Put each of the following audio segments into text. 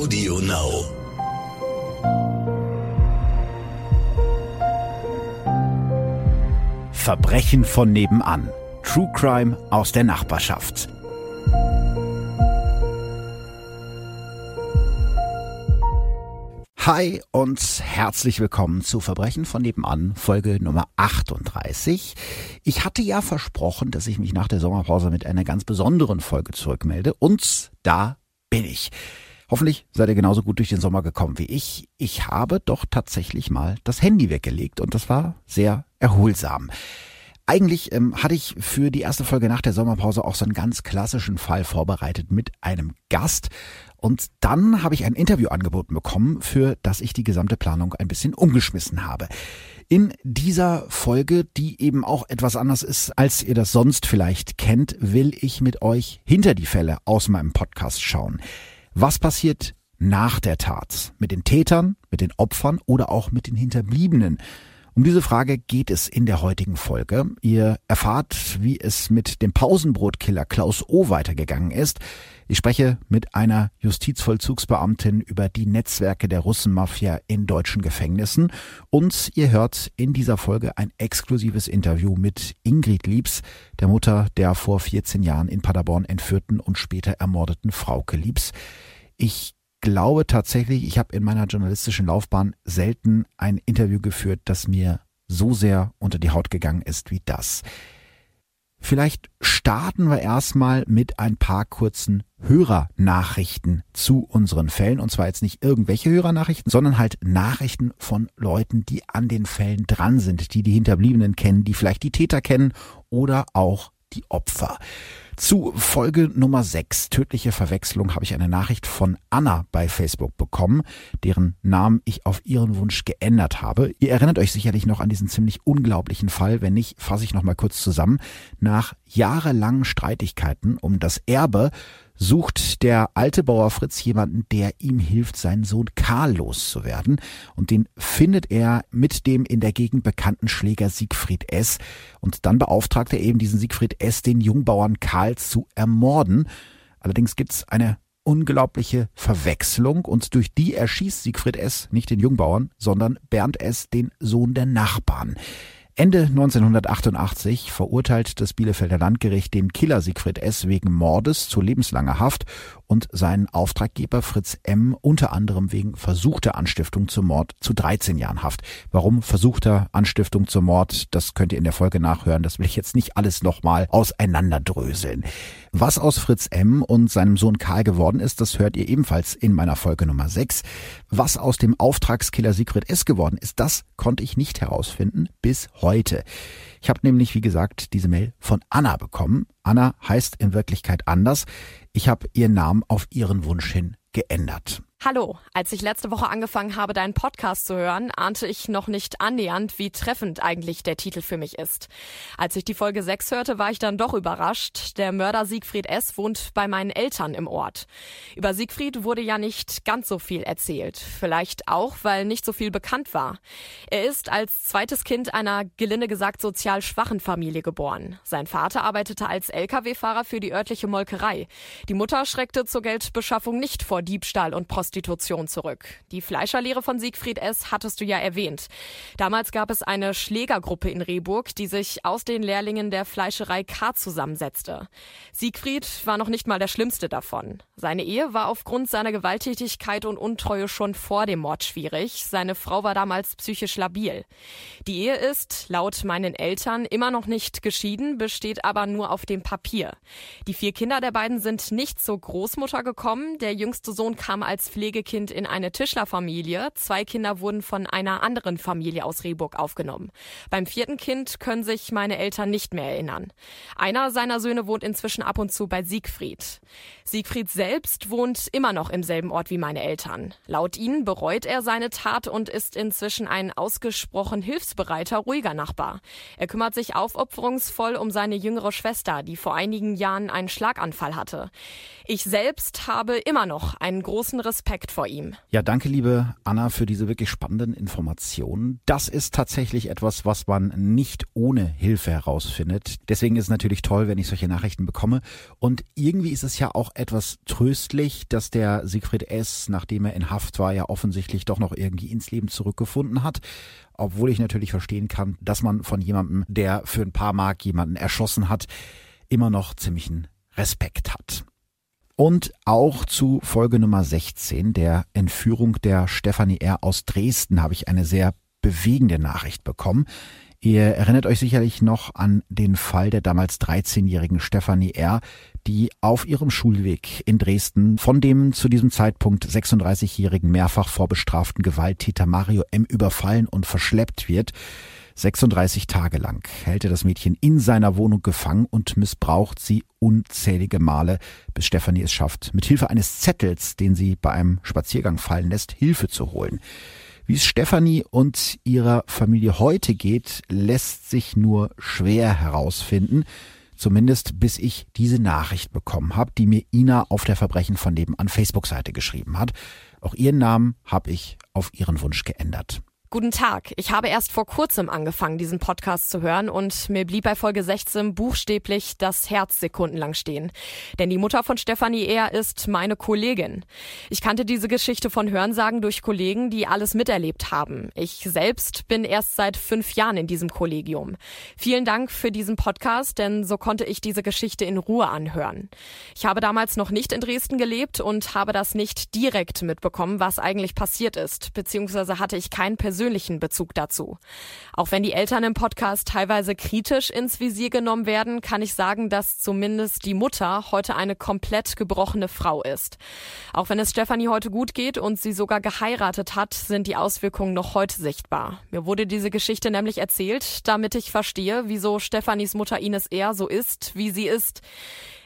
Audio Now. Verbrechen von nebenan. True Crime aus der Nachbarschaft. Hi und herzlich willkommen zu Verbrechen von nebenan, Folge Nummer 38. Ich hatte ja versprochen, dass ich mich nach der Sommerpause mit einer ganz besonderen Folge zurückmelde und da bin ich. Hoffentlich seid ihr genauso gut durch den Sommer gekommen wie ich. Ich habe doch tatsächlich mal das Handy weggelegt und das war sehr erholsam. Eigentlich ähm, hatte ich für die erste Folge nach der Sommerpause auch so einen ganz klassischen Fall vorbereitet mit einem Gast. Und dann habe ich ein Interview angeboten bekommen, für das ich die gesamte Planung ein bisschen umgeschmissen habe. In dieser Folge, die eben auch etwas anders ist, als ihr das sonst vielleicht kennt, will ich mit euch hinter die Fälle aus meinem Podcast schauen. Was passiert nach der Tat? Mit den Tätern, mit den Opfern oder auch mit den Hinterbliebenen? Um diese Frage geht es in der heutigen Folge. Ihr erfahrt, wie es mit dem Pausenbrotkiller Klaus O weitergegangen ist. Ich spreche mit einer Justizvollzugsbeamtin über die Netzwerke der Russenmafia in deutschen Gefängnissen und ihr hört in dieser Folge ein exklusives Interview mit Ingrid Liebs, der Mutter der vor 14 Jahren in Paderborn entführten und später ermordeten Frauke Liebs. Ich glaube tatsächlich, ich habe in meiner journalistischen Laufbahn selten ein Interview geführt, das mir so sehr unter die Haut gegangen ist wie das. Vielleicht starten wir erstmal mit ein paar kurzen Hörernachrichten zu unseren Fällen. Und zwar jetzt nicht irgendwelche Hörernachrichten, sondern halt Nachrichten von Leuten, die an den Fällen dran sind, die die Hinterbliebenen kennen, die vielleicht die Täter kennen oder auch die Opfer. Zu Folge Nummer 6, tödliche Verwechslung, habe ich eine Nachricht von Anna bei Facebook bekommen, deren Namen ich auf ihren Wunsch geändert habe. Ihr erinnert euch sicherlich noch an diesen ziemlich unglaublichen Fall. Wenn nicht, fasse ich noch mal kurz zusammen. Nach jahrelangen Streitigkeiten um das Erbe sucht der alte Bauer Fritz jemanden, der ihm hilft, seinen Sohn Karl loszuwerden. Und den findet er mit dem in der Gegend bekannten Schläger Siegfried S. Und dann beauftragt er eben diesen Siegfried S., den Jungbauern Karl zu ermorden. Allerdings gibt's eine unglaubliche Verwechslung und durch die erschießt Siegfried S. nicht den Jungbauern, sondern Bernd S., den Sohn der Nachbarn. Ende 1988 verurteilt das Bielefelder Landgericht den Killer Siegfried S. wegen Mordes zu lebenslanger Haft und seinen Auftraggeber Fritz M. unter anderem wegen versuchter Anstiftung zum Mord zu 13 Jahren Haft. Warum versuchter Anstiftung zum Mord, das könnt ihr in der Folge nachhören. Das will ich jetzt nicht alles nochmal auseinanderdröseln. Was aus Fritz M. und seinem Sohn Karl geworden ist, das hört ihr ebenfalls in meiner Folge Nummer 6. Was aus dem Auftragskiller Siegfried S. geworden ist, das konnte ich nicht herausfinden bis heute. Ich habe nämlich, wie gesagt, diese Mail von Anna bekommen. Anna heißt in Wirklichkeit anders. Ich habe ihren Namen auf ihren Wunsch hin geändert. Hallo, als ich letzte Woche angefangen habe, deinen Podcast zu hören, ahnte ich noch nicht annähernd, wie treffend eigentlich der Titel für mich ist. Als ich die Folge 6 hörte, war ich dann doch überrascht. Der Mörder Siegfried S. wohnt bei meinen Eltern im Ort. Über Siegfried wurde ja nicht ganz so viel erzählt. Vielleicht auch, weil nicht so viel bekannt war. Er ist als zweites Kind einer gelinde gesagt sozial schwachen Familie geboren. Sein Vater arbeitete als Lkw-Fahrer für die örtliche Molkerei. Die Mutter schreckte zur Geldbeschaffung nicht vor Diebstahl und Prostitution Prostitution zurück. Die Fleischerlehre von Siegfried S. hattest du ja erwähnt. Damals gab es eine Schlägergruppe in Rehburg, die sich aus den Lehrlingen der Fleischerei K zusammensetzte. Siegfried war noch nicht mal der schlimmste davon. Seine Ehe war aufgrund seiner Gewalttätigkeit und Untreue schon vor dem Mord schwierig. Seine Frau war damals psychisch labil. Die Ehe ist, laut meinen Eltern, immer noch nicht geschieden, besteht aber nur auf dem Papier. Die vier Kinder der beiden sind nicht zur Großmutter gekommen. Der jüngste Sohn kam als Pflegekind in eine Tischlerfamilie. Zwei Kinder wurden von einer anderen Familie aus Rehburg aufgenommen. Beim vierten Kind können sich meine Eltern nicht mehr erinnern. Einer seiner Söhne wohnt inzwischen ab und zu bei Siegfried. Siegfried selbst wohnt immer noch im selben Ort wie meine Eltern. Laut ihnen bereut er seine Tat und ist inzwischen ein ausgesprochen hilfsbereiter, ruhiger Nachbar. Er kümmert sich aufopferungsvoll um seine jüngere Schwester, die vor einigen Jahren einen Schlaganfall hatte. Ich selbst habe immer noch einen großen Respekt Respekt vor ihm. Ja, danke, liebe Anna, für diese wirklich spannenden Informationen. Das ist tatsächlich etwas, was man nicht ohne Hilfe herausfindet. Deswegen ist es natürlich toll, wenn ich solche Nachrichten bekomme. Und irgendwie ist es ja auch etwas tröstlich, dass der Siegfried S., nachdem er in Haft war, ja offensichtlich doch noch irgendwie ins Leben zurückgefunden hat obwohl ich natürlich verstehen kann, dass man von jemandem, der für ein paar Mark jemanden erschossen hat, immer noch ziemlichen Respekt hat. Und auch zu Folge Nummer 16, der Entführung der Stefanie R. aus Dresden, habe ich eine sehr bewegende Nachricht bekommen. Ihr erinnert euch sicherlich noch an den Fall der damals 13-jährigen Stefanie R., die auf ihrem Schulweg in Dresden von dem zu diesem Zeitpunkt 36-jährigen mehrfach vorbestraften Gewalttäter Mario M. überfallen und verschleppt wird. 36 Tage lang hält er das Mädchen in seiner Wohnung gefangen und missbraucht sie unzählige Male, bis Stefanie es schafft, mit Hilfe eines Zettels, den sie bei einem Spaziergang fallen lässt, Hilfe zu holen. Wie es Stefanie und ihrer Familie heute geht, lässt sich nur schwer herausfinden. Zumindest bis ich diese Nachricht bekommen habe, die mir Ina auf der Verbrechen von nebenan Facebook-Seite geschrieben hat. Auch ihren Namen habe ich auf ihren Wunsch geändert. Guten Tag. Ich habe erst vor kurzem angefangen, diesen Podcast zu hören und mir blieb bei Folge 16 buchstäblich das Herz sekundenlang stehen. Denn die Mutter von Stefanie Ehr ist meine Kollegin. Ich kannte diese Geschichte von Hörensagen durch Kollegen, die alles miterlebt haben. Ich selbst bin erst seit fünf Jahren in diesem Kollegium. Vielen Dank für diesen Podcast, denn so konnte ich diese Geschichte in Ruhe anhören. Ich habe damals noch nicht in Dresden gelebt und habe das nicht direkt mitbekommen, was eigentlich passiert ist, beziehungsweise hatte ich keinen persönlichen persönlichen Bezug dazu. Auch wenn die Eltern im Podcast teilweise kritisch ins Visier genommen werden, kann ich sagen, dass zumindest die Mutter heute eine komplett gebrochene Frau ist. Auch wenn es Stefanie heute gut geht und sie sogar geheiratet hat, sind die Auswirkungen noch heute sichtbar. Mir wurde diese Geschichte nämlich erzählt, damit ich verstehe, wieso Stefanis Mutter Ines eher so ist, wie sie ist.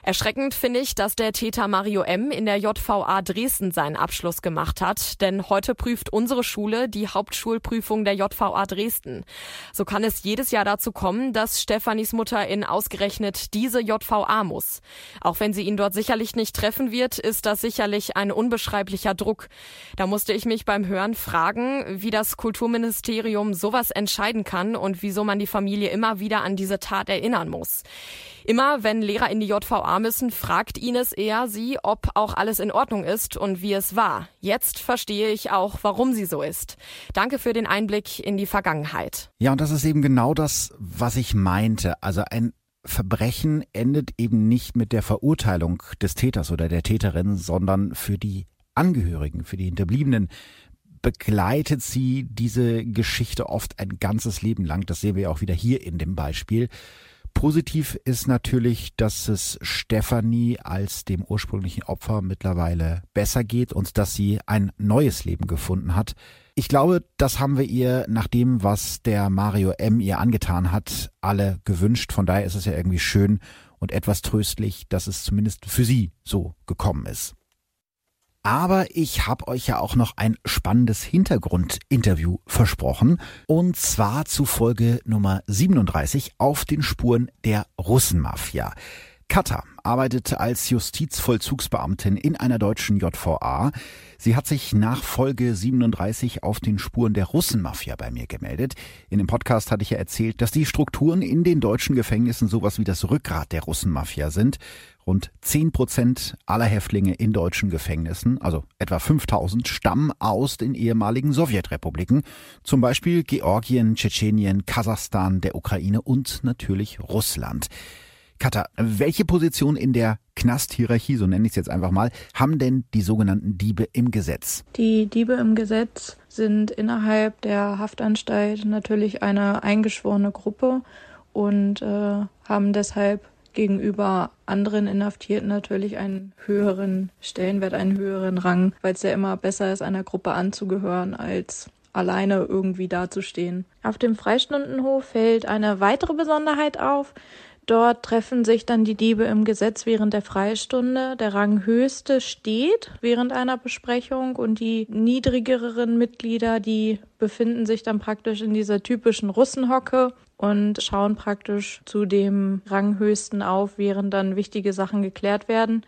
Erschreckend finde ich, dass der Täter Mario M. in der JVA Dresden seinen Abschluss gemacht hat, denn heute prüft unsere Schule die Hauptschulprüfung der JVA Dresden. So kann es jedes Jahr dazu kommen, dass Stefanis Mutter in ausgerechnet diese JVA muss. Auch wenn sie ihn dort sicherlich nicht treffen wird, ist das sicherlich ein unbeschreiblicher Druck. Da musste ich mich beim Hören fragen, wie das Kulturministerium sowas entscheiden kann und wieso man die Familie immer wieder an diese Tat erinnern muss. Immer wenn Lehrer in die JVA müssen, fragt Ines eher sie, ob auch alles in Ordnung ist und wie es war. Jetzt verstehe ich auch, warum sie so ist. Danke für den Einblick in die Vergangenheit. Ja, und das ist eben genau das, was ich meinte. Also ein Verbrechen endet eben nicht mit der Verurteilung des Täters oder der Täterin, sondern für die Angehörigen, für die Hinterbliebenen begleitet sie diese Geschichte oft ein ganzes Leben lang. Das sehen wir auch wieder hier in dem Beispiel. Positiv ist natürlich, dass es Stefanie als dem ursprünglichen Opfer mittlerweile besser geht und dass sie ein neues Leben gefunden hat. Ich glaube, das haben wir ihr nach dem, was der Mario M ihr angetan hat, alle gewünscht. Von daher ist es ja irgendwie schön und etwas tröstlich, dass es zumindest für sie so gekommen ist. Aber ich habe euch ja auch noch ein spannendes Hintergrundinterview versprochen. Und zwar zu Folge Nummer 37 auf den Spuren der Russenmafia. Katha arbeitet als Justizvollzugsbeamtin in einer deutschen JVA. Sie hat sich nach Folge 37 auf den Spuren der Russenmafia bei mir gemeldet. In dem Podcast hatte ich ja erzählt, dass die Strukturen in den deutschen Gefängnissen sowas wie das Rückgrat der Russenmafia sind. Rund 10 Prozent aller Häftlinge in deutschen Gefängnissen, also etwa 5000, stammen aus den ehemaligen Sowjetrepubliken, zum Beispiel Georgien, Tschetschenien, Kasachstan, der Ukraine und natürlich Russland. Katha, welche Position in der Knasthierarchie, so nenne ich es jetzt einfach mal, haben denn die sogenannten Diebe im Gesetz? Die Diebe im Gesetz sind innerhalb der Haftanstalt natürlich eine eingeschworene Gruppe und äh, haben deshalb gegenüber anderen Inhaftierten natürlich einen höheren Stellenwert, einen höheren Rang, weil es ja immer besser ist, einer Gruppe anzugehören, als alleine irgendwie dazustehen. Auf dem Freistundenhof fällt eine weitere Besonderheit auf. Dort treffen sich dann die Diebe im Gesetz während der Freistunde. Der Ranghöchste steht während einer Besprechung und die niedrigeren Mitglieder, die befinden sich dann praktisch in dieser typischen Russenhocke und schauen praktisch zu dem Ranghöchsten auf, während dann wichtige Sachen geklärt werden.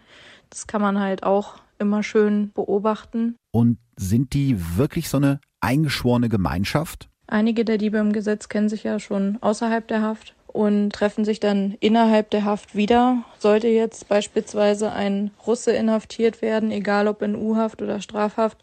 Das kann man halt auch immer schön beobachten. Und sind die wirklich so eine eingeschworene Gemeinschaft? Einige der Diebe im Gesetz kennen sich ja schon außerhalb der Haft und treffen sich dann innerhalb der Haft wieder. Sollte jetzt beispielsweise ein Russe inhaftiert werden, egal ob in U-Haft oder Strafhaft,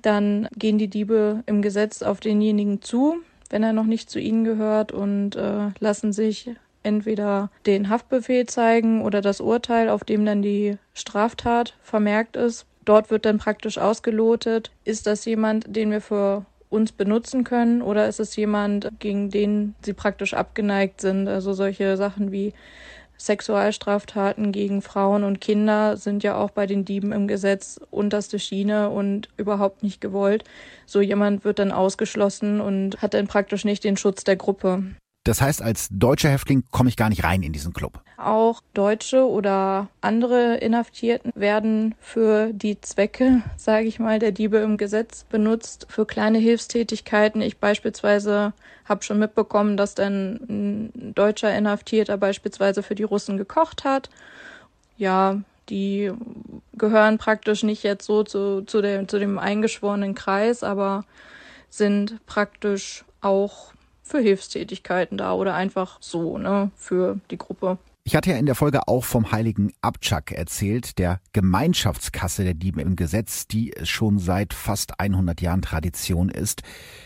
dann gehen die Diebe im Gesetz auf denjenigen zu, wenn er noch nicht zu ihnen gehört und äh, lassen sich entweder den Haftbefehl zeigen oder das Urteil, auf dem dann die Straftat vermerkt ist. Dort wird dann praktisch ausgelotet, ist das jemand, den wir für uns benutzen können oder ist es jemand, gegen den sie praktisch abgeneigt sind? Also solche Sachen wie Sexualstraftaten gegen Frauen und Kinder sind ja auch bei den Dieben im Gesetz unterste Schiene und überhaupt nicht gewollt. So jemand wird dann ausgeschlossen und hat dann praktisch nicht den Schutz der Gruppe. Das heißt, als deutscher Häftling komme ich gar nicht rein in diesen Club. Auch Deutsche oder andere Inhaftierten werden für die Zwecke, sage ich mal, der Diebe im Gesetz benutzt, für kleine Hilfstätigkeiten. Ich beispielsweise habe schon mitbekommen, dass dann ein deutscher Inhaftierter beispielsweise für die Russen gekocht hat. Ja, die gehören praktisch nicht jetzt so zu, zu, der, zu dem eingeschworenen Kreis, aber sind praktisch auch für Hilfstätigkeiten da oder einfach so, ne, für die Gruppe. Ich hatte ja in der Folge auch vom heiligen Abchak erzählt, der Gemeinschaftskasse der Dieben im Gesetz, die schon seit fast 100 Jahren Tradition ist.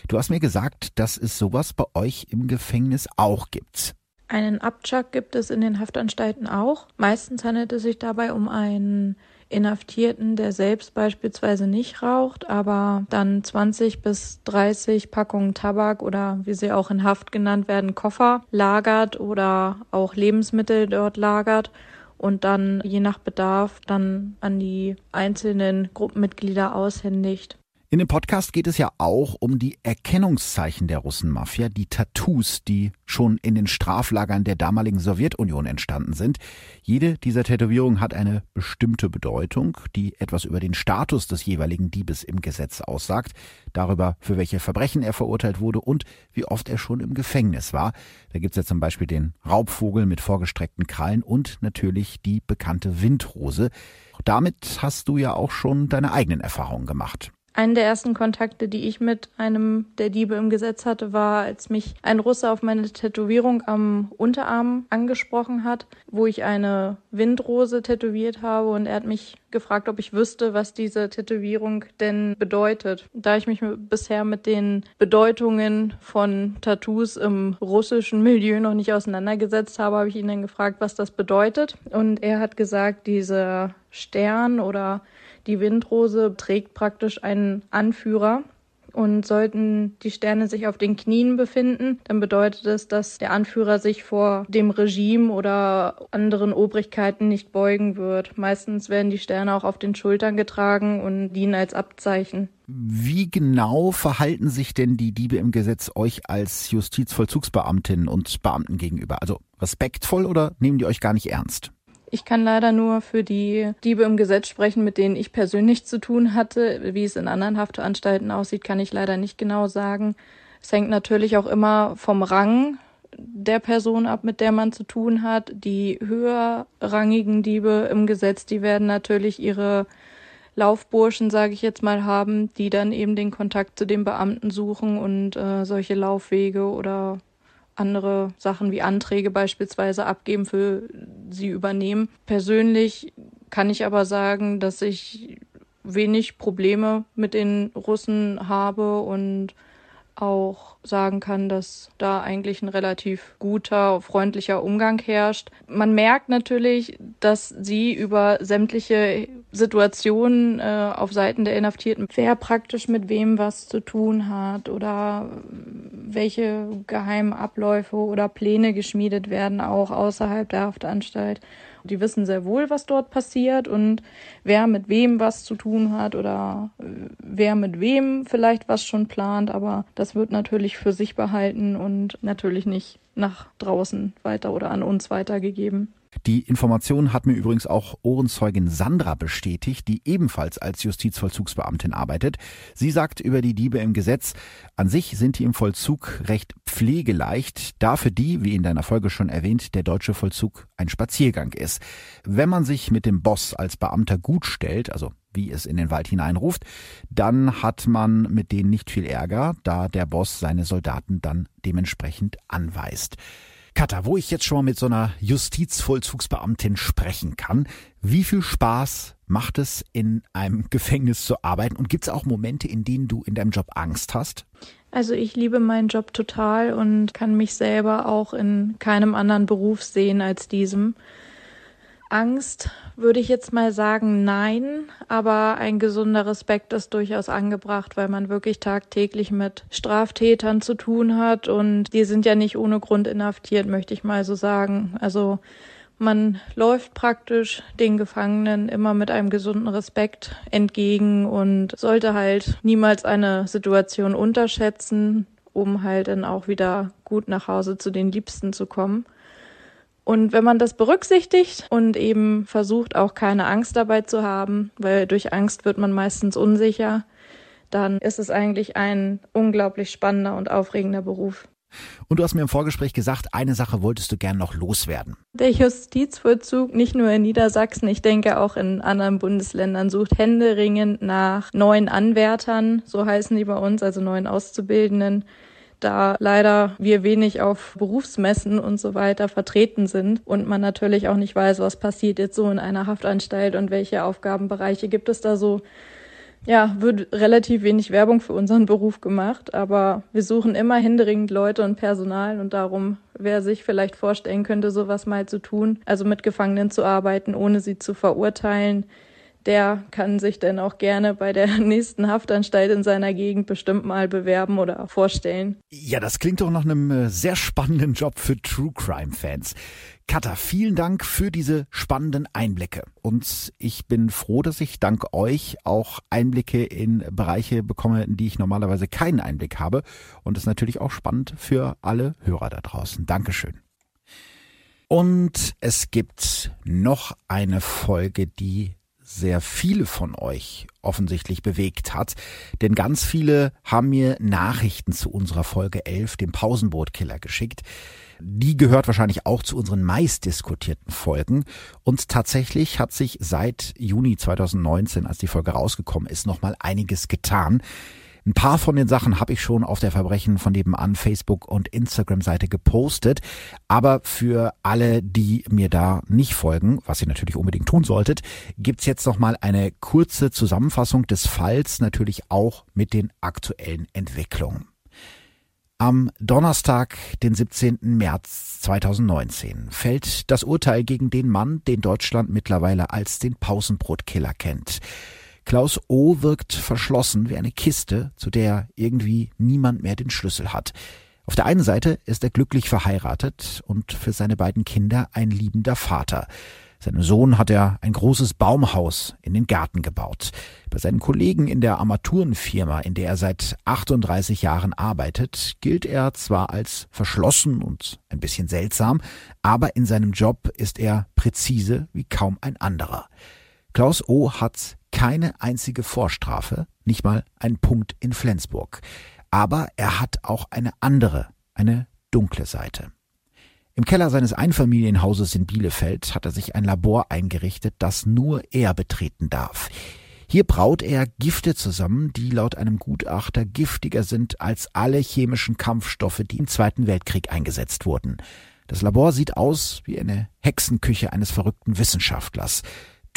Du hast mir gesagt, dass es sowas bei euch im Gefängnis auch gibt. Einen Abchak gibt es in den Haftanstalten auch. Meistens handelt es sich dabei um einen Inhaftierten, der selbst beispielsweise nicht raucht, aber dann 20 bis 30 Packungen Tabak oder wie sie auch in Haft genannt werden, Koffer lagert oder auch Lebensmittel dort lagert und dann je nach Bedarf dann an die einzelnen Gruppenmitglieder aushändigt. In dem Podcast geht es ja auch um die Erkennungszeichen der Russenmafia, die Tattoos, die schon in den Straflagern der damaligen Sowjetunion entstanden sind. Jede dieser Tätowierungen hat eine bestimmte Bedeutung, die etwas über den Status des jeweiligen Diebes im Gesetz aussagt, darüber, für welche Verbrechen er verurteilt wurde und wie oft er schon im Gefängnis war. Da gibt's ja zum Beispiel den Raubvogel mit vorgestreckten Krallen und natürlich die bekannte Windrose. Damit hast du ja auch schon deine eigenen Erfahrungen gemacht. Einen der ersten Kontakte, die ich mit einem der Diebe im Gesetz hatte, war, als mich ein Russe auf meine Tätowierung am Unterarm angesprochen hat, wo ich eine Windrose tätowiert habe und er hat mich gefragt, ob ich wüsste, was diese Tätowierung denn bedeutet. Da ich mich bisher mit den Bedeutungen von Tattoos im russischen Milieu noch nicht auseinandergesetzt habe, habe ich ihn dann gefragt, was das bedeutet. Und er hat gesagt, dieser Stern oder die Windrose trägt praktisch einen Anführer. Und sollten die Sterne sich auf den Knien befinden, dann bedeutet es, dass der Anführer sich vor dem Regime oder anderen Obrigkeiten nicht beugen wird. Meistens werden die Sterne auch auf den Schultern getragen und dienen als Abzeichen. Wie genau verhalten sich denn die Diebe im Gesetz euch als Justizvollzugsbeamtinnen und Beamten gegenüber? Also respektvoll oder nehmen die euch gar nicht ernst? Ich kann leider nur für die Diebe im Gesetz sprechen, mit denen ich persönlich zu tun hatte. Wie es in anderen Haftanstalten aussieht, kann ich leider nicht genau sagen. Es hängt natürlich auch immer vom Rang der Person ab, mit der man zu tun hat. Die höherrangigen Diebe im Gesetz, die werden natürlich ihre Laufburschen, sage ich jetzt mal, haben, die dann eben den Kontakt zu den Beamten suchen und äh, solche Laufwege oder andere Sachen wie Anträge beispielsweise abgeben, für sie übernehmen. Persönlich kann ich aber sagen, dass ich wenig Probleme mit den Russen habe und auch sagen kann, dass da eigentlich ein relativ guter, freundlicher Umgang herrscht. Man merkt natürlich, dass sie über sämtliche Situationen äh, auf Seiten der Inhaftierten, wer praktisch mit wem was zu tun hat oder welche geheimen Abläufe oder Pläne geschmiedet werden, auch außerhalb der Haftanstalt. Die wissen sehr wohl, was dort passiert und wer mit wem was zu tun hat oder äh, wer mit wem vielleicht was schon plant. Aber das wird natürlich für sich behalten und natürlich nicht nach draußen weiter oder an uns weitergegeben. Die Information hat mir übrigens auch Ohrenzeugin Sandra bestätigt, die ebenfalls als Justizvollzugsbeamtin arbeitet. Sie sagt über die Diebe im Gesetz, an sich sind die im Vollzug recht pflegeleicht, da für die, wie in deiner Folge schon erwähnt, der deutsche Vollzug ein Spaziergang ist. Wenn man sich mit dem Boss als Beamter gut stellt, also wie es in den Wald hineinruft, dann hat man mit denen nicht viel Ärger, da der Boss seine Soldaten dann dementsprechend anweist. Katha, wo ich jetzt schon mal mit so einer Justizvollzugsbeamtin sprechen kann, wie viel Spaß macht es, in einem Gefängnis zu arbeiten? Und gibt es auch Momente, in denen du in deinem Job Angst hast? Also ich liebe meinen Job total und kann mich selber auch in keinem anderen Beruf sehen als diesem. Angst würde ich jetzt mal sagen, nein, aber ein gesunder Respekt ist durchaus angebracht, weil man wirklich tagtäglich mit Straftätern zu tun hat und die sind ja nicht ohne Grund inhaftiert, möchte ich mal so sagen. Also man läuft praktisch den Gefangenen immer mit einem gesunden Respekt entgegen und sollte halt niemals eine Situation unterschätzen, um halt dann auch wieder gut nach Hause zu den Liebsten zu kommen. Und wenn man das berücksichtigt und eben versucht, auch keine Angst dabei zu haben, weil durch Angst wird man meistens unsicher, dann ist es eigentlich ein unglaublich spannender und aufregender Beruf. Und du hast mir im Vorgespräch gesagt, eine Sache wolltest du gern noch loswerden. Der Justizvollzug, nicht nur in Niedersachsen, ich denke auch in anderen Bundesländern, sucht händeringend nach neuen Anwärtern, so heißen die bei uns, also neuen Auszubildenden, da leider wir wenig auf Berufsmessen und so weiter vertreten sind und man natürlich auch nicht weiß, was passiert jetzt so in einer Haftanstalt und welche Aufgabenbereiche gibt es da so. Ja, wird relativ wenig Werbung für unseren Beruf gemacht, aber wir suchen immer händeringend Leute und Personal und darum, wer sich vielleicht vorstellen könnte, sowas mal zu tun, also mit Gefangenen zu arbeiten, ohne sie zu verurteilen, der kann sich dann auch gerne bei der nächsten Haftanstalt in seiner Gegend bestimmt mal bewerben oder vorstellen. Ja, das klingt doch nach einem äh, sehr spannenden Job für True Crime Fans. Katha, vielen Dank für diese spannenden Einblicke. Und ich bin froh, dass ich dank euch auch Einblicke in Bereiche bekomme, in die ich normalerweise keinen Einblick habe. Und das ist natürlich auch spannend für alle Hörer da draußen. Dankeschön. Und es gibt noch eine Folge, die sehr viele von euch offensichtlich bewegt hat. Denn ganz viele haben mir Nachrichten zu unserer Folge 11, dem Pausenbootkiller, geschickt. Die gehört wahrscheinlich auch zu unseren meist diskutierten Folgen. Und tatsächlich hat sich seit Juni 2019, als die Folge rausgekommen ist, nochmal einiges getan. Ein paar von den Sachen habe ich schon auf der Verbrechen von nebenan Facebook und Instagram-Seite gepostet. Aber für alle, die mir da nicht folgen, was ihr natürlich unbedingt tun solltet, gibt's jetzt noch mal eine kurze Zusammenfassung des Falls, natürlich auch mit den aktuellen Entwicklungen. Am Donnerstag, den 17. März 2019, fällt das Urteil gegen den Mann, den Deutschland mittlerweile als den Pausenbrotkiller kennt. Klaus O. wirkt verschlossen wie eine Kiste, zu der irgendwie niemand mehr den Schlüssel hat. Auf der einen Seite ist er glücklich verheiratet und für seine beiden Kinder ein liebender Vater. Seinem Sohn hat er ein großes Baumhaus in den Garten gebaut. Bei seinen Kollegen in der Armaturenfirma, in der er seit 38 Jahren arbeitet, gilt er zwar als verschlossen und ein bisschen seltsam, aber in seinem Job ist er präzise wie kaum ein anderer. Klaus O. hat keine einzige Vorstrafe, nicht mal ein Punkt in Flensburg. Aber er hat auch eine andere, eine dunkle Seite. Im Keller seines Einfamilienhauses in Bielefeld hat er sich ein Labor eingerichtet, das nur er betreten darf. Hier braut er Gifte zusammen, die laut einem Gutachter giftiger sind als alle chemischen Kampfstoffe, die im Zweiten Weltkrieg eingesetzt wurden. Das Labor sieht aus wie eine Hexenküche eines verrückten Wissenschaftlers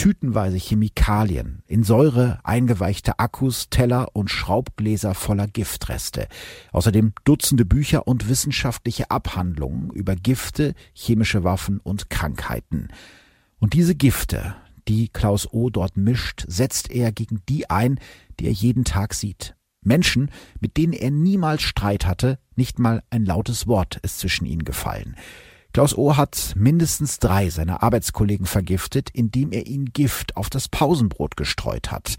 tütenweise Chemikalien, in Säure eingeweichte Akkus, Teller und Schraubgläser voller Giftreste. Außerdem Dutzende Bücher und wissenschaftliche Abhandlungen über Gifte, chemische Waffen und Krankheiten. Und diese Gifte, die Klaus O. dort mischt, setzt er gegen die ein, die er jeden Tag sieht. Menschen, mit denen er niemals Streit hatte, nicht mal ein lautes Wort ist zwischen ihnen gefallen. Klaus O. hat mindestens drei seiner Arbeitskollegen vergiftet, indem er ihnen Gift auf das Pausenbrot gestreut hat.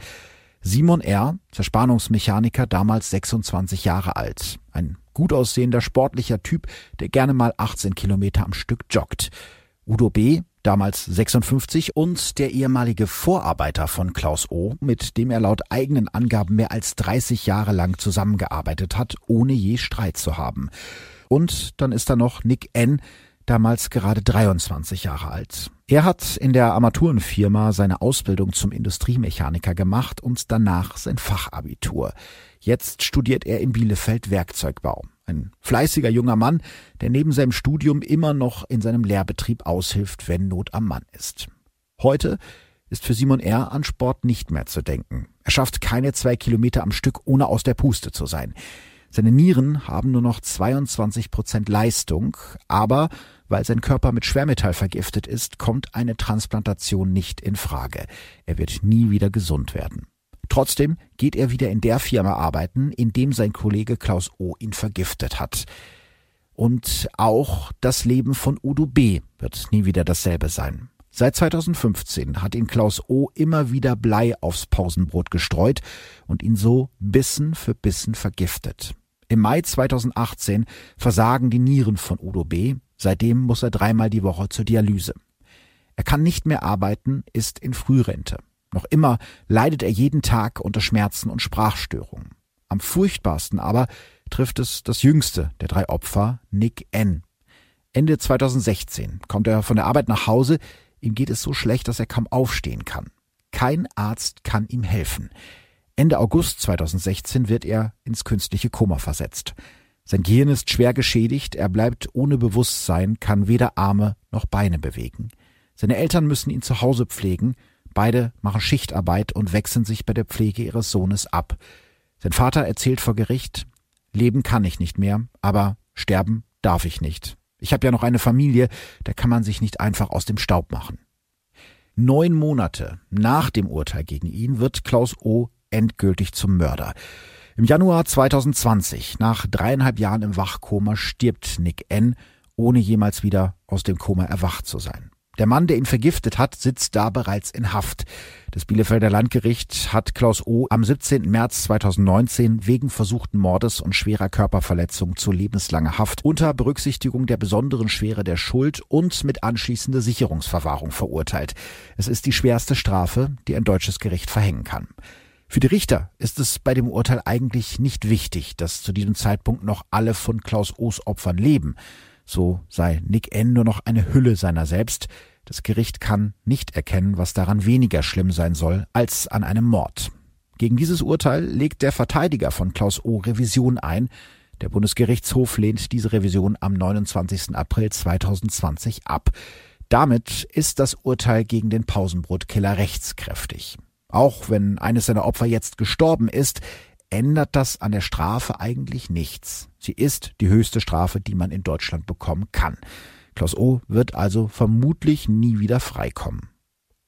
Simon R., Zerspannungsmechaniker, damals 26 Jahre alt. Ein gut aussehender, sportlicher Typ, der gerne mal 18 Kilometer am Stück joggt. Udo B., damals 56, und der ehemalige Vorarbeiter von Klaus O., mit dem er laut eigenen Angaben mehr als 30 Jahre lang zusammengearbeitet hat, ohne je Streit zu haben. Und dann ist da noch Nick N., damals gerade 23 Jahre alt. Er hat in der Armaturenfirma seine Ausbildung zum Industriemechaniker gemacht und danach sein Fachabitur. Jetzt studiert er in Bielefeld Werkzeugbau. Ein fleißiger junger Mann, der neben seinem Studium immer noch in seinem Lehrbetrieb aushilft, wenn Not am Mann ist. Heute ist für Simon R. an Sport nicht mehr zu denken. Er schafft keine zwei Kilometer am Stück, ohne aus der Puste zu sein. Seine Nieren haben nur noch 22 Prozent Leistung, aber weil sein Körper mit Schwermetall vergiftet ist, kommt eine Transplantation nicht in Frage. Er wird nie wieder gesund werden. Trotzdem geht er wieder in der Firma arbeiten, in dem sein Kollege Klaus O. ihn vergiftet hat. Und auch das Leben von Udo B. wird nie wieder dasselbe sein. Seit 2015 hat ihn Klaus O. immer wieder Blei aufs Pausenbrot gestreut und ihn so Bissen für Bissen vergiftet. Im Mai 2018 versagen die Nieren von Udo B. Seitdem muss er dreimal die Woche zur Dialyse. Er kann nicht mehr arbeiten, ist in Frührente. Noch immer leidet er jeden Tag unter Schmerzen und Sprachstörungen. Am furchtbarsten aber trifft es das jüngste der drei Opfer, Nick N. Ende 2016 kommt er von der Arbeit nach Hause, ihm geht es so schlecht, dass er kaum aufstehen kann. Kein Arzt kann ihm helfen. Ende August 2016 wird er ins künstliche Koma versetzt. Sein Gehirn ist schwer geschädigt, er bleibt ohne Bewusstsein, kann weder Arme noch Beine bewegen. Seine Eltern müssen ihn zu Hause pflegen, beide machen Schichtarbeit und wechseln sich bei der Pflege ihres Sohnes ab. Sein Vater erzählt vor Gericht, Leben kann ich nicht mehr, aber sterben darf ich nicht. Ich habe ja noch eine Familie, da kann man sich nicht einfach aus dem Staub machen. Neun Monate nach dem Urteil gegen ihn wird Klaus O endgültig zum Mörder. Im Januar 2020, nach dreieinhalb Jahren im Wachkoma, stirbt Nick N., ohne jemals wieder aus dem Koma erwacht zu sein. Der Mann, der ihn vergiftet hat, sitzt da bereits in Haft. Das Bielefelder Landgericht hat Klaus O. am 17. März 2019 wegen versuchten Mordes und schwerer Körperverletzung zu lebenslanger Haft unter Berücksichtigung der besonderen Schwere der Schuld und mit anschließender Sicherungsverwahrung verurteilt. Es ist die schwerste Strafe, die ein deutsches Gericht verhängen kann. Für die Richter ist es bei dem Urteil eigentlich nicht wichtig, dass zu diesem Zeitpunkt noch alle von Klaus O's Opfern leben. So sei Nick N. nur noch eine Hülle seiner selbst. Das Gericht kann nicht erkennen, was daran weniger schlimm sein soll als an einem Mord. Gegen dieses Urteil legt der Verteidiger von Klaus O. Revision ein. Der Bundesgerichtshof lehnt diese Revision am 29. April 2020 ab. Damit ist das Urteil gegen den Pausenbrotkiller rechtskräftig. Auch wenn eines seiner Opfer jetzt gestorben ist, ändert das an der Strafe eigentlich nichts. Sie ist die höchste Strafe, die man in Deutschland bekommen kann. Klaus O. wird also vermutlich nie wieder freikommen.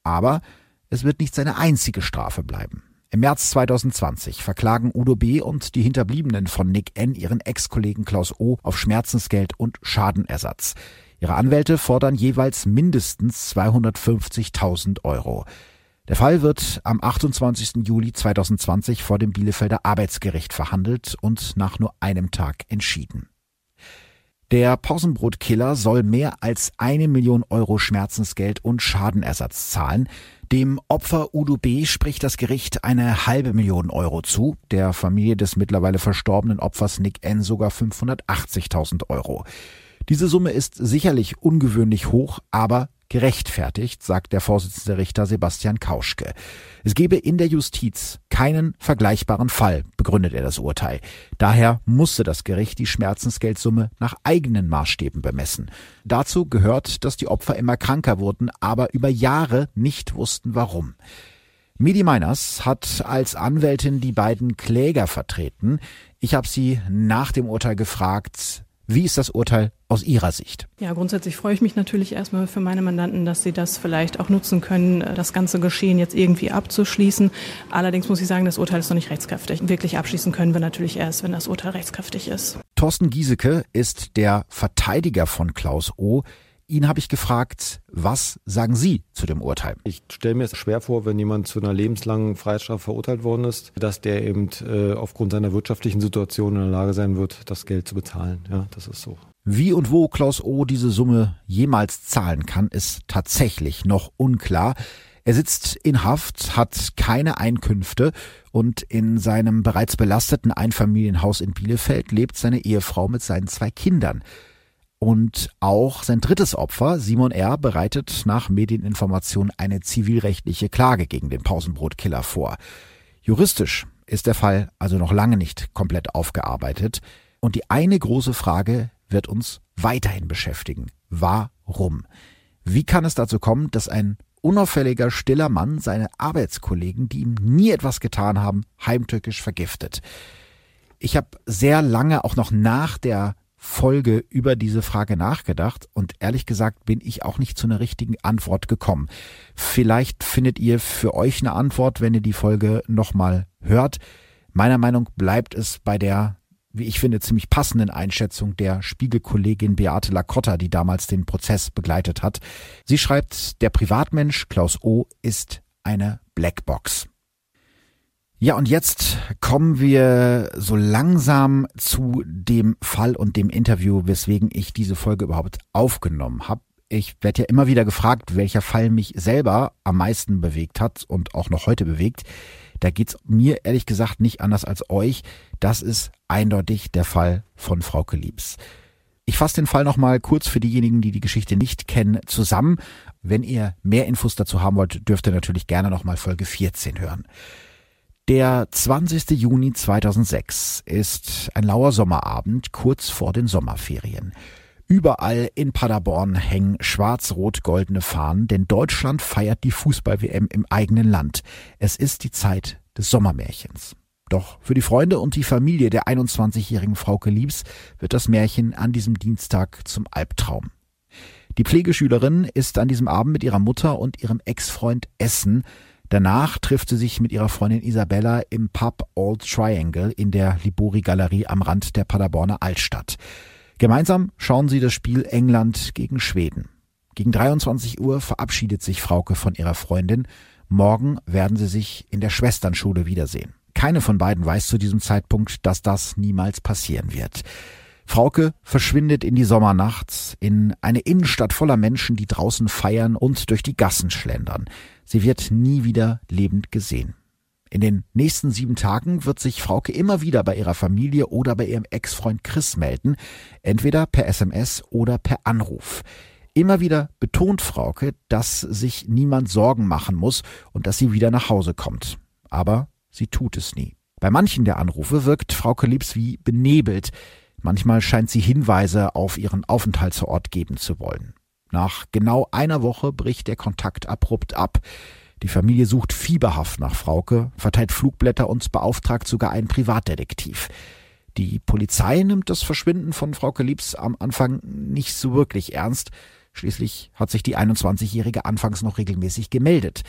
Aber es wird nicht seine einzige Strafe bleiben. Im März 2020 verklagen Udo B. und die Hinterbliebenen von Nick N. ihren Ex-Kollegen Klaus O. auf Schmerzensgeld und Schadenersatz. Ihre Anwälte fordern jeweils mindestens 250.000 Euro. Der Fall wird am 28. Juli 2020 vor dem Bielefelder Arbeitsgericht verhandelt und nach nur einem Tag entschieden. Der Pausenbrotkiller soll mehr als eine Million Euro Schmerzensgeld und Schadenersatz zahlen. Dem Opfer Udo B. spricht das Gericht eine halbe Million Euro zu, der Familie des mittlerweile verstorbenen Opfers Nick N. sogar 580.000 Euro. Diese Summe ist sicherlich ungewöhnlich hoch, aber gerechtfertigt, sagt der Vorsitzende Richter Sebastian Kauschke. Es gebe in der Justiz keinen vergleichbaren Fall, begründet er das Urteil. Daher musste das Gericht die Schmerzensgeldsumme nach eigenen Maßstäben bemessen. Dazu gehört, dass die Opfer immer kranker wurden, aber über Jahre nicht wussten warum. Midi Meiners hat als Anwältin die beiden Kläger vertreten. Ich habe sie nach dem Urteil gefragt, wie ist das Urteil aus Ihrer Sicht? Ja, grundsätzlich freue ich mich natürlich erstmal für meine Mandanten, dass sie das vielleicht auch nutzen können, das ganze Geschehen jetzt irgendwie abzuschließen. Allerdings muss ich sagen, das Urteil ist noch nicht rechtskräftig. Wirklich abschließen können wir natürlich erst, wenn das Urteil rechtskräftig ist. Thorsten Giesecke ist der Verteidiger von Klaus O. ihn habe ich gefragt, was sagen Sie zu dem Urteil? Ich stelle mir es schwer vor, wenn jemand zu einer lebenslangen Freiheitsstrafe verurteilt worden ist, dass der eben äh, aufgrund seiner wirtschaftlichen Situation in der Lage sein wird, das Geld zu bezahlen. Ja, das ist so. Wie und wo Klaus O. diese Summe jemals zahlen kann, ist tatsächlich noch unklar. Er sitzt in Haft, hat keine Einkünfte und in seinem bereits belasteten Einfamilienhaus in Bielefeld lebt seine Ehefrau mit seinen zwei Kindern. Und auch sein drittes Opfer, Simon R., bereitet nach Medieninformation eine zivilrechtliche Klage gegen den Pausenbrotkiller vor. Juristisch ist der Fall also noch lange nicht komplett aufgearbeitet. Und die eine große Frage wird uns weiterhin beschäftigen. Warum? Wie kann es dazu kommen, dass ein unauffälliger, stiller Mann seine Arbeitskollegen, die ihm nie etwas getan haben, heimtückisch vergiftet. Ich habe sehr lange, auch noch nach der Folge über diese Frage nachgedacht und ehrlich gesagt bin ich auch nicht zu einer richtigen Antwort gekommen. Vielleicht findet ihr für euch eine Antwort, wenn ihr die Folge nochmal hört. Meiner Meinung bleibt es bei der wie ich finde, ziemlich passenden Einschätzung der Spiegelkollegin Beate Lacotta, die damals den Prozess begleitet hat. Sie schreibt, der Privatmensch Klaus O. ist eine Blackbox. Ja, und jetzt kommen wir so langsam zu dem Fall und dem Interview, weswegen ich diese Folge überhaupt aufgenommen habe. Ich werde ja immer wieder gefragt, welcher Fall mich selber am meisten bewegt hat und auch noch heute bewegt. Da geht's mir ehrlich gesagt nicht anders als euch. Das ist eindeutig der Fall von Frauke Liebs. Ich fasse den Fall nochmal kurz für diejenigen, die die Geschichte nicht kennen, zusammen. Wenn ihr mehr Infos dazu haben wollt, dürft ihr natürlich gerne nochmal Folge 14 hören. Der 20. Juni 2006 ist ein lauer Sommerabend kurz vor den Sommerferien. Überall in Paderborn hängen schwarz-rot-goldene Fahnen, denn Deutschland feiert die Fußball-WM im eigenen Land. Es ist die Zeit des Sommermärchens. Doch für die Freunde und die Familie der 21-jährigen Frauke Liebs wird das Märchen an diesem Dienstag zum Albtraum. Die Pflegeschülerin ist an diesem Abend mit ihrer Mutter und ihrem Ex-Freund essen. Danach trifft sie sich mit ihrer Freundin Isabella im Pub Old Triangle in der Libori Galerie am Rand der Paderborner Altstadt. Gemeinsam schauen sie das Spiel England gegen Schweden. Gegen 23 Uhr verabschiedet sich Frauke von ihrer Freundin. Morgen werden sie sich in der Schwesternschule wiedersehen. Keine von beiden weiß zu diesem Zeitpunkt, dass das niemals passieren wird. Frauke verschwindet in die Sommernacht in eine Innenstadt voller Menschen, die draußen feiern und durch die Gassen schlendern. Sie wird nie wieder lebend gesehen. In den nächsten sieben Tagen wird sich Frauke immer wieder bei ihrer Familie oder bei ihrem Ex-Freund Chris melden, entweder per SMS oder per Anruf. Immer wieder betont Frauke, dass sich niemand Sorgen machen muss und dass sie wieder nach Hause kommt. Aber sie tut es nie. Bei manchen der Anrufe wirkt Frauke Liebs wie benebelt. Manchmal scheint sie Hinweise auf ihren Aufenthaltsort geben zu wollen. Nach genau einer Woche bricht der Kontakt abrupt ab. Die Familie sucht fieberhaft nach Frauke, verteilt Flugblätter und beauftragt sogar einen Privatdetektiv. Die Polizei nimmt das Verschwinden von Frauke Liebs am Anfang nicht so wirklich ernst. Schließlich hat sich die 21-Jährige anfangs noch regelmäßig gemeldet.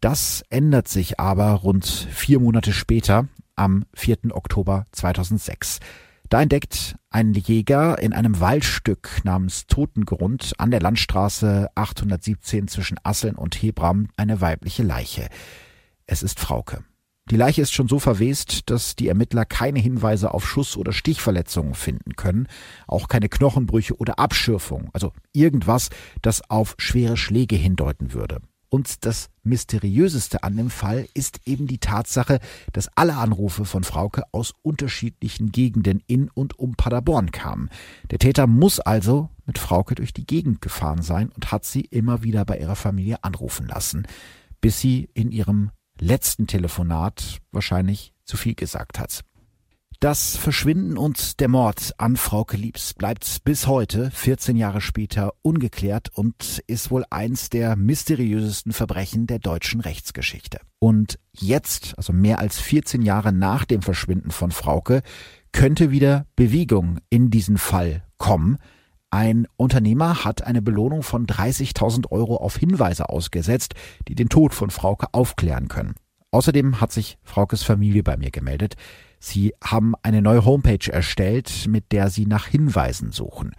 Das ändert sich aber rund vier Monate später, am 4. Oktober 2006. Da entdeckt ein Jäger in einem Waldstück namens Totengrund an der Landstraße 817 zwischen Asseln und Hebram eine weibliche Leiche. Es ist Frauke. Die Leiche ist schon so verwest, dass die Ermittler keine Hinweise auf Schuss- oder Stichverletzungen finden können, auch keine Knochenbrüche oder Abschürfung, also irgendwas, das auf schwere Schläge hindeuten würde. Und das Mysteriöseste an dem Fall ist eben die Tatsache, dass alle Anrufe von Frauke aus unterschiedlichen Gegenden in und um Paderborn kamen. Der Täter muss also mit Frauke durch die Gegend gefahren sein und hat sie immer wieder bei ihrer Familie anrufen lassen, bis sie in ihrem letzten Telefonat wahrscheinlich zu viel gesagt hat. Das Verschwinden und der Mord an Frauke Liebs bleibt bis heute, 14 Jahre später, ungeklärt und ist wohl eins der mysteriösesten Verbrechen der deutschen Rechtsgeschichte. Und jetzt, also mehr als 14 Jahre nach dem Verschwinden von Frauke, könnte wieder Bewegung in diesen Fall kommen. Ein Unternehmer hat eine Belohnung von 30.000 Euro auf Hinweise ausgesetzt, die den Tod von Frauke aufklären können. Außerdem hat sich Fraukes Familie bei mir gemeldet. Sie haben eine neue Homepage erstellt, mit der sie nach Hinweisen suchen.